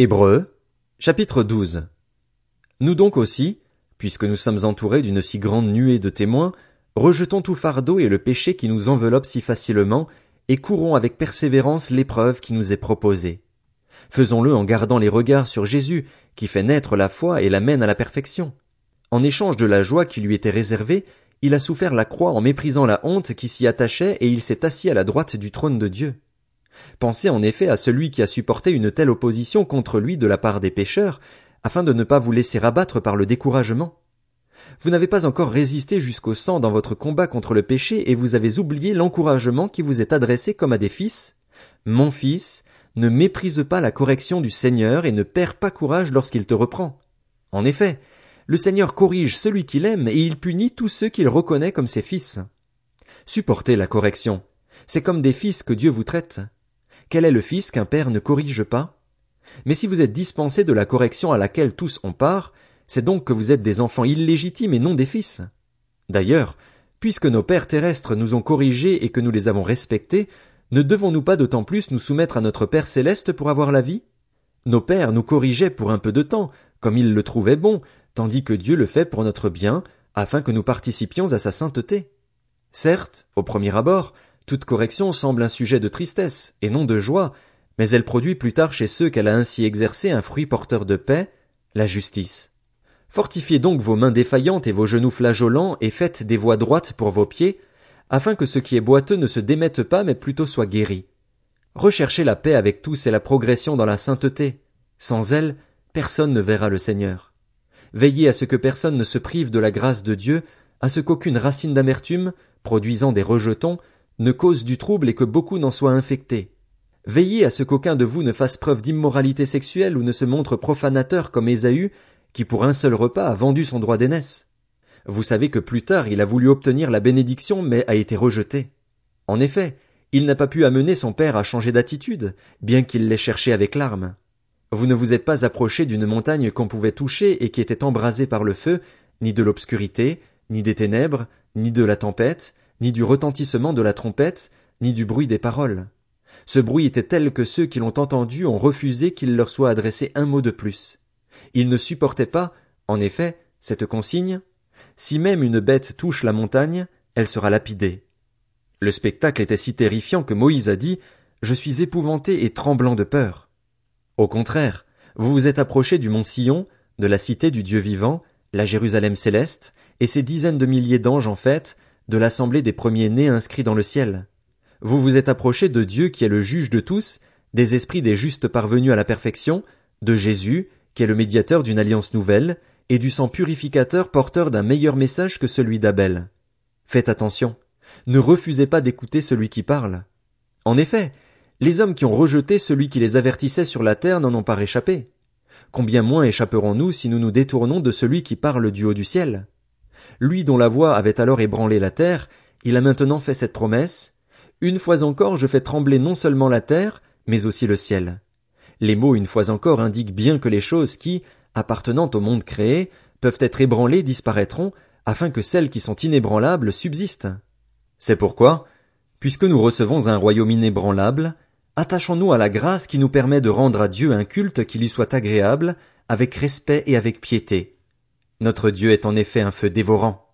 Hébreux, chapitre 12. Nous donc aussi, puisque nous sommes entourés d'une si grande nuée de témoins, rejetons tout fardeau et le péché qui nous enveloppe si facilement, et courons avec persévérance l'épreuve qui nous est proposée. Faisons-le en gardant les regards sur Jésus, qui fait naître la foi et la mène à la perfection. En échange de la joie qui lui était réservée, il a souffert la croix en méprisant la honte qui s'y attachait et il s'est assis à la droite du trône de Dieu. Pensez en effet à celui qui a supporté une telle opposition contre lui de la part des pécheurs, afin de ne pas vous laisser abattre par le découragement. Vous n'avez pas encore résisté jusqu'au sang dans votre combat contre le péché et vous avez oublié l'encouragement qui vous est adressé comme à des fils. Mon fils, ne méprise pas la correction du Seigneur et ne perds pas courage lorsqu'il te reprend. En effet, le Seigneur corrige celui qu'il aime et il punit tous ceux qu'il reconnaît comme ses fils. Supportez la correction. C'est comme des fils que Dieu vous traite. Quel est le fils qu'un père ne corrige pas? Mais si vous êtes dispensés de la correction à laquelle tous ont part, c'est donc que vous êtes des enfants illégitimes et non des fils. D'ailleurs, puisque nos pères terrestres nous ont corrigés et que nous les avons respectés, ne devons-nous pas d'autant plus nous soumettre à notre Père céleste pour avoir la vie? Nos pères nous corrigeaient pour un peu de temps, comme ils le trouvaient bon, tandis que Dieu le fait pour notre bien, afin que nous participions à sa sainteté. Certes, au premier abord, toute correction semble un sujet de tristesse, et non de joie, mais elle produit plus tard chez ceux qu'elle a ainsi exercé un fruit porteur de paix, la justice. Fortifiez donc vos mains défaillantes et vos genoux flageolants, et faites des voies droites pour vos pieds, afin que ce qui est boiteux ne se démette pas, mais plutôt soit guéri. Recherchez la paix avec tous et la progression dans la sainteté. Sans elle, personne ne verra le Seigneur. Veillez à ce que personne ne se prive de la grâce de Dieu, à ce qu'aucune racine d'amertume, produisant des rejetons, ne cause du trouble et que beaucoup n'en soient infectés. Veillez à ce qu'aucun de vous ne fasse preuve d'immoralité sexuelle ou ne se montre profanateur comme Ésaü, qui pour un seul repas a vendu son droit d'aînesse. Vous savez que plus tard il a voulu obtenir la bénédiction mais a été rejeté. En effet, il n'a pas pu amener son père à changer d'attitude, bien qu'il l'ait cherché avec larmes. Vous ne vous êtes pas approché d'une montagne qu'on pouvait toucher et qui était embrasée par le feu, ni de l'obscurité, ni des ténèbres, ni de la tempête, ni du retentissement de la trompette, ni du bruit des paroles. Ce bruit était tel que ceux qui l'ont entendu ont refusé qu'il leur soit adressé un mot de plus. Ils ne supportaient pas, en effet, cette consigne. Si même une bête touche la montagne, elle sera lapidée. Le spectacle était si terrifiant que Moïse a dit, Je suis épouvanté et tremblant de peur. Au contraire, vous vous êtes approché du mont Sion, de la cité du Dieu vivant, la Jérusalem céleste, et ces dizaines de milliers d'anges en fait, de l'assemblée des premiers-nés inscrits dans le ciel. Vous vous êtes approché de Dieu qui est le juge de tous, des esprits des justes parvenus à la perfection, de Jésus, qui est le médiateur d'une alliance nouvelle, et du sang purificateur porteur d'un meilleur message que celui d'Abel. Faites attention. Ne refusez pas d'écouter celui qui parle. En effet, les hommes qui ont rejeté celui qui les avertissait sur la terre n'en ont pas réchappé. Combien moins échapperons-nous si nous nous détournons de celui qui parle du haut du ciel? Lui dont la voix avait alors ébranlé la terre, il a maintenant fait cette promesse. Une fois encore je fais trembler non seulement la terre, mais aussi le ciel. Les mots une fois encore indiquent bien que les choses qui, appartenant au monde créé, peuvent être ébranlées disparaîtront, afin que celles qui sont inébranlables subsistent. C'est pourquoi, puisque nous recevons un royaume inébranlable, attachons-nous à la grâce qui nous permet de rendre à Dieu un culte qui lui soit agréable, avec respect et avec piété. Notre Dieu est en effet un feu dévorant.